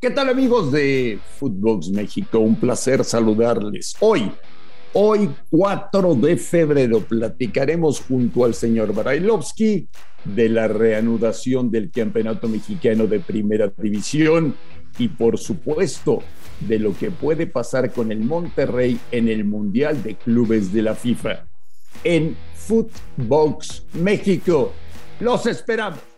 ¿Qué tal amigos de Footbox México? Un placer saludarles. Hoy, hoy 4 de febrero, platicaremos junto al señor Barailovsky de la reanudación del Campeonato Mexicano de Primera División y por supuesto de lo que puede pasar con el Monterrey en el Mundial de Clubes de la FIFA. En Footbox México, los esperamos.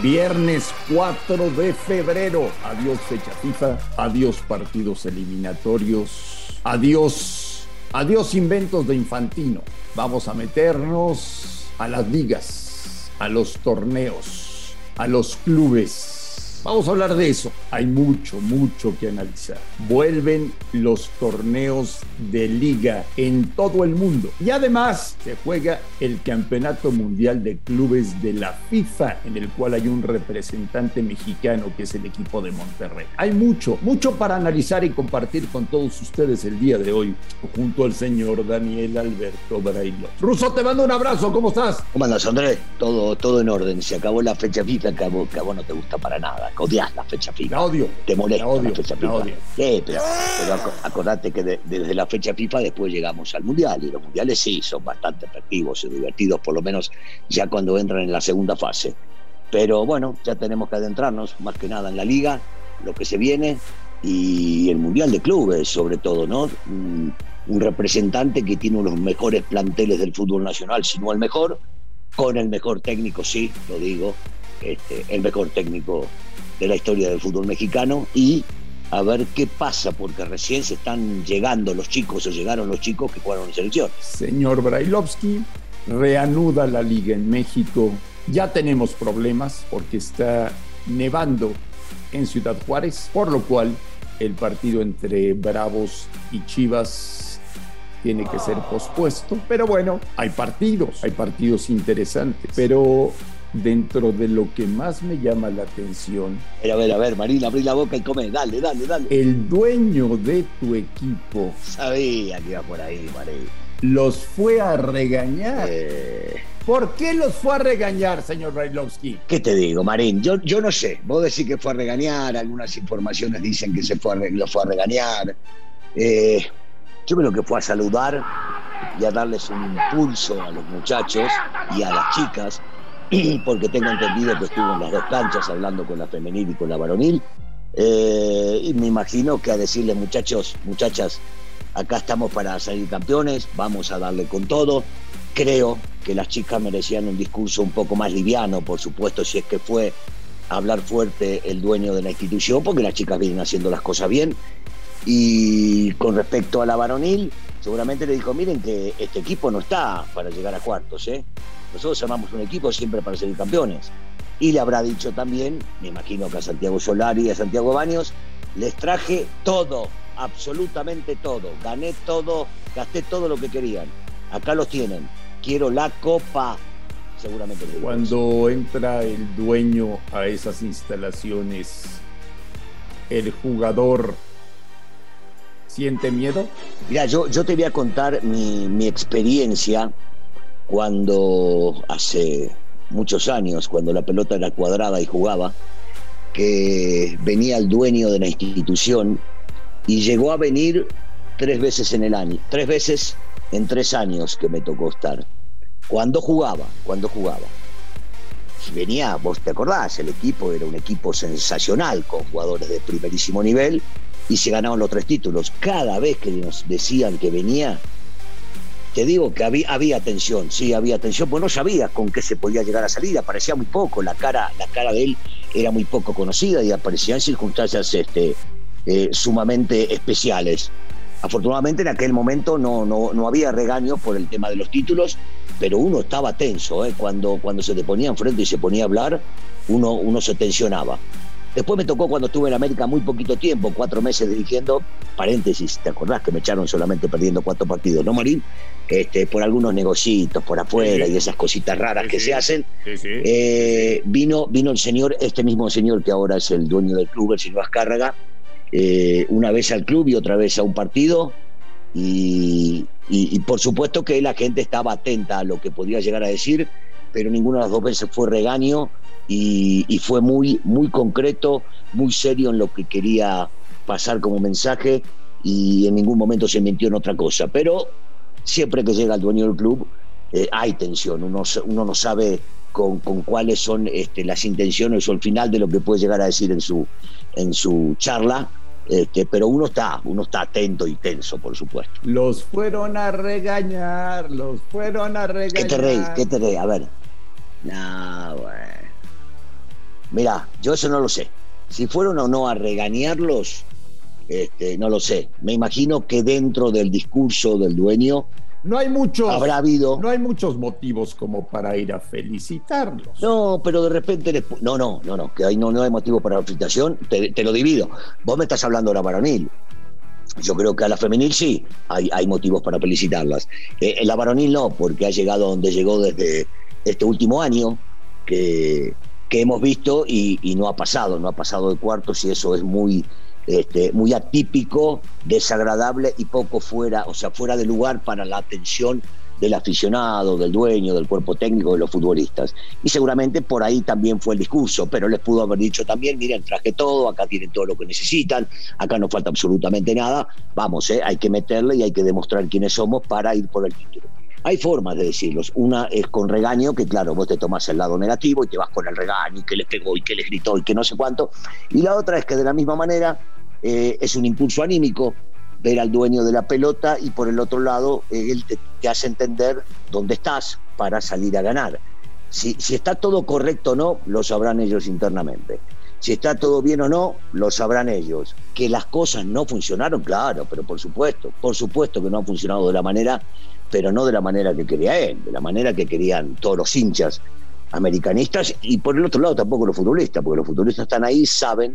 Viernes 4 de febrero. Adiós fecha FIFA, adiós partidos eliminatorios, adiós, adiós inventos de Infantino. Vamos a meternos a las ligas, a los torneos, a los clubes Vamos a hablar de eso. Hay mucho, mucho que analizar. Vuelven los torneos de liga en todo el mundo. Y además se juega el Campeonato Mundial de Clubes de la FIFA, en el cual hay un representante mexicano que es el equipo de Monterrey. Hay mucho, mucho para analizar y compartir con todos ustedes el día de hoy, junto al señor Daniel Alberto Brailo. Ruso, te mando un abrazo. ¿Cómo estás? ¿Cómo andas, Andrés? Todo, todo en orden. Se acabó la fecha FIFA, acabó, acabó no te gusta para nada odias la fecha FIFA. La odio. Te molesta la, la fecha FIFA. Odio. Sí, pero, acordate que desde la fecha FIFA después llegamos al Mundial y los Mundiales sí son bastante efectivos y divertidos, por lo menos ya cuando entran en la segunda fase. Pero bueno, ya tenemos que adentrarnos más que nada en la liga, lo que se viene y el Mundial de Clubes sobre todo, ¿no? Un, un representante que tiene uno de los mejores planteles del fútbol nacional, si no el mejor, con el mejor técnico, sí, lo digo, este, el mejor técnico de la historia del fútbol mexicano y a ver qué pasa, porque recién se están llegando los chicos o llegaron los chicos que jugaron en selección. Señor Brailovsky, reanuda la liga en México. Ya tenemos problemas porque está nevando en Ciudad Juárez, por lo cual el partido entre Bravos y Chivas tiene que ser pospuesto. Pero bueno, hay partidos, hay partidos interesantes. Pero dentro de lo que más me llama la atención. A ver, a ver, a ver, Marina, abrí la boca y come, dale, dale, dale. El dueño de tu equipo. Sabía que iba por ahí, Marina. Los fue a regañar. Eh... ¿Por qué los fue a regañar, señor Brailovsky? ¿Qué te digo, Marín? Yo, yo no sé. Vos decís que fue a regañar, algunas informaciones dicen que se fue a, lo fue a regañar. Eh, yo creo que fue a saludar y a darles un impulso a los muchachos y a las chicas porque tengo entendido que estuvo en las dos canchas hablando con la femenil y con la varonil. Eh, y me imagino que a decirle muchachos, muchachas, acá estamos para salir campeones, vamos a darle con todo. Creo que las chicas merecían un discurso un poco más liviano, por supuesto, si es que fue hablar fuerte el dueño de la institución, porque las chicas vienen haciendo las cosas bien. Y con respecto a la varonil, seguramente le dijo, miren que este equipo no está para llegar a cuartos, ¿eh? Nosotros armamos un equipo siempre para ser campeones. Y le habrá dicho también, me imagino que a Santiago Solari y a Santiago Baños, les traje todo, absolutamente todo. Gané todo, gasté todo lo que querían. Acá los tienen. Quiero la copa. Seguramente. Cuando entra el dueño a esas instalaciones, el jugador siente miedo? Mira, yo, yo te voy a contar mi, mi experiencia cuando hace muchos años, cuando la pelota era cuadrada y jugaba, que venía el dueño de la institución y llegó a venir tres veces en el año, tres veces en tres años que me tocó estar. Cuando jugaba, cuando jugaba. Venía, vos te acordás, el equipo era un equipo sensacional, con jugadores de primerísimo nivel, y se ganaron los tres títulos. Cada vez que nos decían que venía, te digo que había, había tensión, sí, había tensión, pues no sabía con qué se podía llegar a salir, aparecía muy poco, la cara, la cara de él era muy poco conocida y aparecía en circunstancias este, eh, sumamente especiales. Afortunadamente en aquel momento no, no, no, había regaño por el tema de los títulos, pero uno estaba tenso, ¿eh? cuando, cuando se te ponía enfrente y se ponía a hablar, uno, uno se tensionaba. Después me tocó cuando estuve en América muy poquito tiempo, cuatro meses dirigiendo, paréntesis, ¿te acordás que me echaron solamente perdiendo cuatro partidos, no, Marín? Este, por algunos negocitos por afuera y esas cositas raras que se hacen. Eh, vino, vino el señor, este mismo señor que ahora es el dueño del club, el señor Azcárraga, eh, una vez al club y otra vez a un partido. Y, y, por supuesto que la gente estaba atenta a lo que podía llegar a decir, pero ninguna de las dos veces fue regaño y, fue muy, muy concreto, muy serio en lo que quería pasar como mensaje y en ningún momento se mintió en otra cosa. Pero siempre que llega el dueño del club eh, hay tensión, uno, uno no sabe con, cuáles son este, las intenciones o el final de lo que puede llegar a decir en su, en su charla. Este, pero uno está, uno está atento y tenso, por supuesto. Los fueron a regañar, los fueron a regañar. ¿Qué te reí? ¿Qué te reí? A ver. No, bueno. Mira, yo eso no lo sé. Si fueron o no a regañarlos, este, no lo sé. Me imagino que dentro del discurso del dueño no hay muchos, habrá habido. No hay muchos motivos como para ir a felicitarlos. No, pero de repente no, no, no, no, que ahí no, no hay motivo para la felicitación. Te, lo divido. Vos me estás hablando de la varonil. Yo creo que a la femenil sí hay, hay motivos para felicitarlas. Eh, la varonil no, porque ha llegado donde llegó desde este último año, que que hemos visto y, no ha pasado, no ha pasado de cuartos y eso es muy, este, muy atípico, desagradable y poco fuera, o sea, fuera de lugar para la atención del aficionado, del dueño, del cuerpo técnico, de los futbolistas. Y seguramente por ahí también fue el discurso, pero les pudo haber dicho también, miren, traje todo, acá tienen todo lo que necesitan, acá no falta absolutamente nada, vamos, eh, hay que meterle y hay que demostrar quiénes somos para ir por el título. Hay formas de decirlos. Una es con regaño, que claro, vos te tomás el lado negativo y te vas con el regaño y que les pegó y que les gritó y que no sé cuánto. Y la otra es que de la misma manera eh, es un impulso anímico ver al dueño de la pelota y por el otro lado eh, él te, hace entender dónde estás para salir a ganar. Si, si está todo correcto o no, lo sabrán ellos internamente. Si está todo bien o no, lo sabrán ellos. Que las cosas no funcionaron, claro, pero por supuesto, por supuesto que no han funcionado de la manera pero no de la manera que quería él, de la manera que querían todos los hinchas americanistas y por el otro lado tampoco los futbolistas, porque los futbolistas están ahí, saben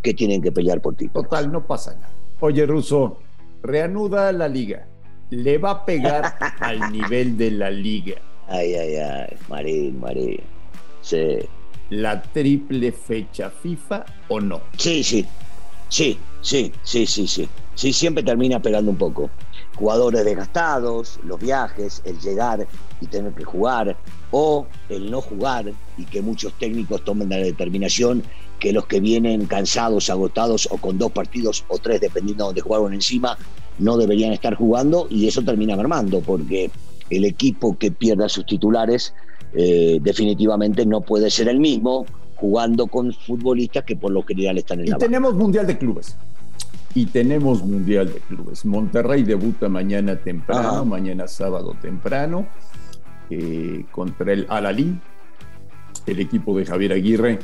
que tienen que pelear por ti. Total, no pasa nada. Oye, Russo, reanuda la liga. Le va a pegar al nivel de la liga. Ay, ay, ay, Marín, Marín. Sí. ¿La triple fecha FIFA o no? Sí, sí. Sí, sí, sí, sí, sí. Sí, siempre termina pegando un poco jugadores desgastados, los viajes, el llegar y tener que jugar, o el no jugar y que muchos técnicos tomen la determinación que los que vienen cansados, agotados o con dos partidos o tres, dependiendo de donde jugaron encima, no deberían estar jugando y eso termina mermando porque el equipo que pierda sus titulares eh, definitivamente no puede ser el mismo jugando con futbolistas que por lo general están en y la tenemos Mundial de Clubes y tenemos Mundial de Clubes. Monterrey debuta mañana temprano, mañana sábado temprano, eh, contra el Alalí, el equipo de Javier Aguirre,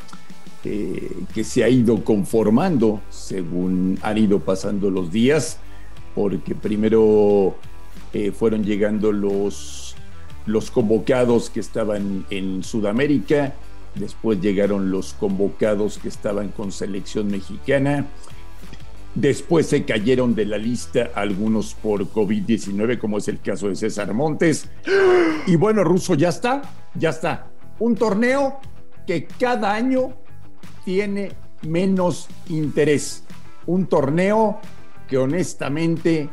eh, que se ha ido conformando según han ido pasando los días, porque primero eh, fueron llegando los, los convocados que estaban en Sudamérica, después llegaron los convocados que estaban con selección mexicana, Después se cayeron de la lista algunos por COVID-19, como es el caso de César Montes. Y bueno, Russo, ya está, ya está. Un torneo que cada año tiene menos interés. Un torneo que honestamente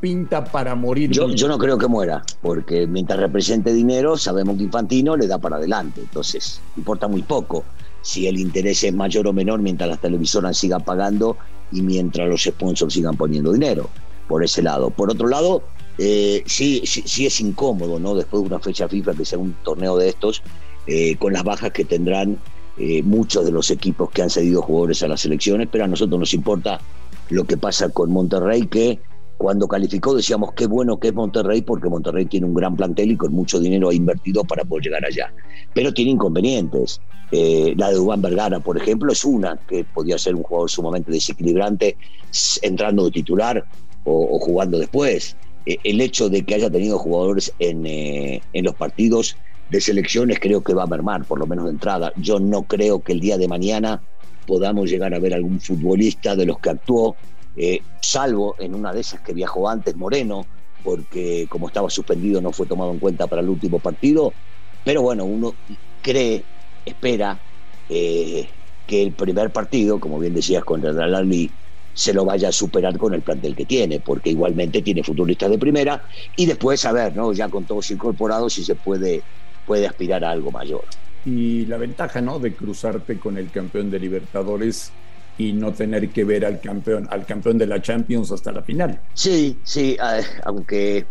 pinta para morir. Yo, yo, no creo que muera, porque mientras represente dinero, sabemos que Infantino le da para adelante. Entonces, importa muy poco si el interés es mayor o menor mientras las televisoras sigan pagando y mientras los sponsors sigan poniendo dinero por ese lado. Por otro lado, eh, sí, sí, es incómodo, ¿no? Después de una fecha FIFA que sea un torneo de estos, eh, con las bajas que tendrán eh, muchos de los equipos que han cedido jugadores a las elecciones, pero a nosotros nos importa lo que pasa con Monterrey, que cuando calificó decíamos qué bueno que es Monterrey, porque Monterrey tiene un gran plantel y con mucho dinero ha invertido para poder llegar allá. Pero tiene inconvenientes. Eh, la de Dubán Vergara, por ejemplo, es una que podía ser un jugador sumamente desequilibrante entrando de titular o, jugando después. Eh, el hecho de que haya tenido jugadores en, eh, en los partidos de selecciones creo que va a mermar, por lo menos de entrada. Yo no creo que el día de mañana podamos llegar a ver algún futbolista de los que actuó, eh, salvo en una de esas que viajó antes Moreno, porque como estaba suspendido no fue tomado en cuenta para el último partido. Pero bueno, uno cree, espera eh, que el primer partido, como bien decías, contra el Alali, se lo vaya a superar con el plantel que tiene, porque igualmente tiene futbolistas de primera y después a ver, ¿no? Ya con todos incorporados si se puede, puede aspirar a algo mayor. Y la ventaja, ¿no? De cruzarte con el campeón de Libertadores y no tener que ver al campeón, al campeón de la Champions hasta la final. Sí, sí, aunque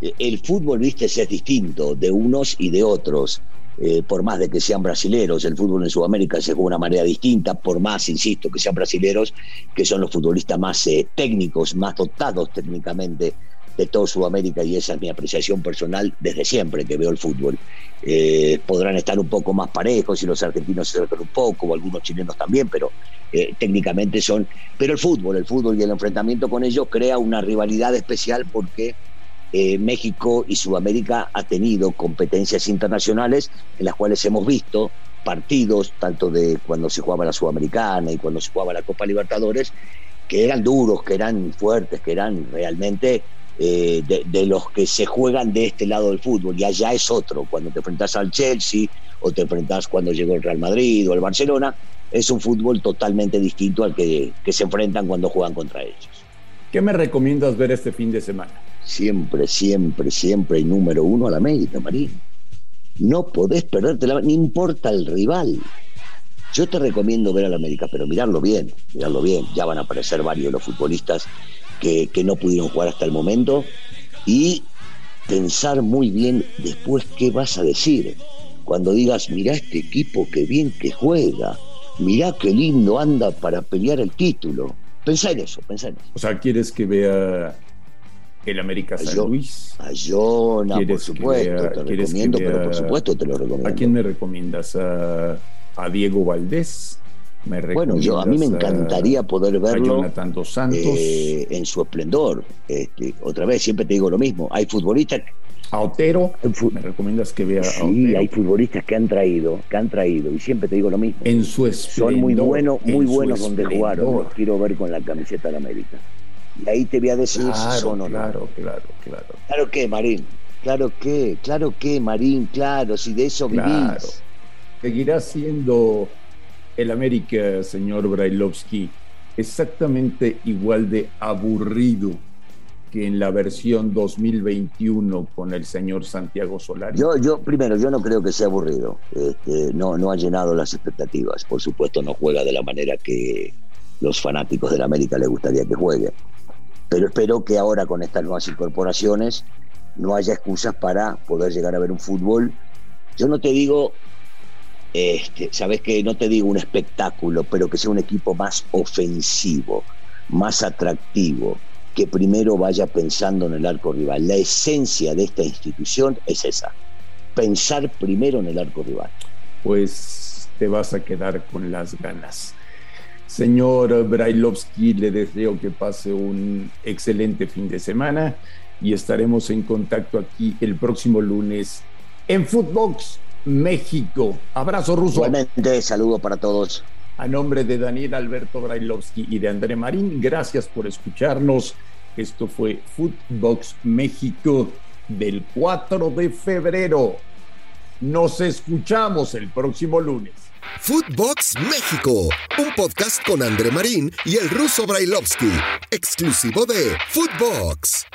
el fútbol, viste, es distinto de unos y de otros. Eh, por más de que sean brasileros, el fútbol en Sudamérica se juega de una manera distinta, por más, insisto, que sean brasileros, que son los futbolistas más eh, técnicos, más dotados técnicamente de toda Sudamérica, y esa es mi apreciación personal desde siempre que veo el fútbol. Eh, podrán estar un poco más parejos y los argentinos se acercan un poco, o algunos chilenos también, pero técnicamente son... Pero el fútbol, el fútbol y el enfrentamiento con ellos crea una rivalidad especial porque eh, México y Sudamérica ha tenido competencias internacionales en las cuales hemos visto partidos, tanto de cuando se jugaba la Sudamericana y cuando se jugaba la Copa Libertadores, que eran duros, que eran fuertes, que eran realmente eh, de, los que se juegan de este lado del fútbol. Y allá es otro, cuando te enfrentas al Chelsea o te enfrentas cuando llegó el Real Madrid o el Barcelona, es un fútbol totalmente distinto al que, que se enfrentan cuando juegan contra ellos. ¿Qué me recomiendas ver este fin de semana? siempre, siempre, siempre número uno a la América, Marín. No podés perderte la... No importa el rival. Yo te recomiendo ver a la América, pero mirarlo bien, mirarlo bien. Ya van a aparecer varios los futbolistas que, que no pudieron jugar hasta el momento y pensar muy bien después qué vas a decir. Cuando digas, mira este equipo, qué bien que juega, mirá qué lindo anda para pelear el título. Pensá en eso, pensá en eso. O sea, ¿quieres que vea el América San Luis. A Jonah, por supuesto, te recomiendo, pero por supuesto te lo recomiendo. ¿A quién me recomiendas? ¿A, Diego Valdés? Bueno, yo a mí me encantaría poder verlo. Eh, en su esplendor. Este, otra vez, siempre te digo lo mismo. Hay futbolistas. A Otero, ¿me recomiendas que vea a Sí, hay futbolistas que han traído, que han traído, y siempre te digo lo mismo. En su esplendor. Son muy buenos, muy buenos donde jugaron. Los quiero ver con la camiseta de América. Y ahí te voy a decir claro, si son o Claro, claro, claro. Claro que, Marín. Claro que, claro que, Marín, claro, si de eso vivís. Seguirá siendo el América, señor Brailovsky, exactamente igual de aburrido que en la versión 2021 con el señor Santiago Solari? Yo, yo primero, yo no creo que sea aburrido. Este, no, no ha llenado las expectativas. Por supuesto, no juega de la manera que los fanáticos del América les gustaría que juegue pero espero que ahora con estas nuevas incorporaciones no haya excusas para poder llegar a ver un fútbol. Yo no te digo, este, sabes que no te digo un espectáculo, pero que sea un equipo más ofensivo, más atractivo, que primero vaya pensando en el arco rival. La esencia de esta institución es esa, pensar primero en el arco rival. Pues te vas a quedar con las ganas. Señor Brailovsky, le deseo que pase un excelente fin de semana y estaremos en contacto aquí el próximo lunes en Footbox México. Abrazo ruso. Igualmente, saludo para todos. A nombre de Daniel Alberto Brailovsky y de André Marín, gracias por escucharnos. Esto fue Footbox México del 4 de febrero. Nos escuchamos el próximo lunes. Footbox México, un podcast con André Marín y el ruso Brailovsky, exclusivo de Footbox.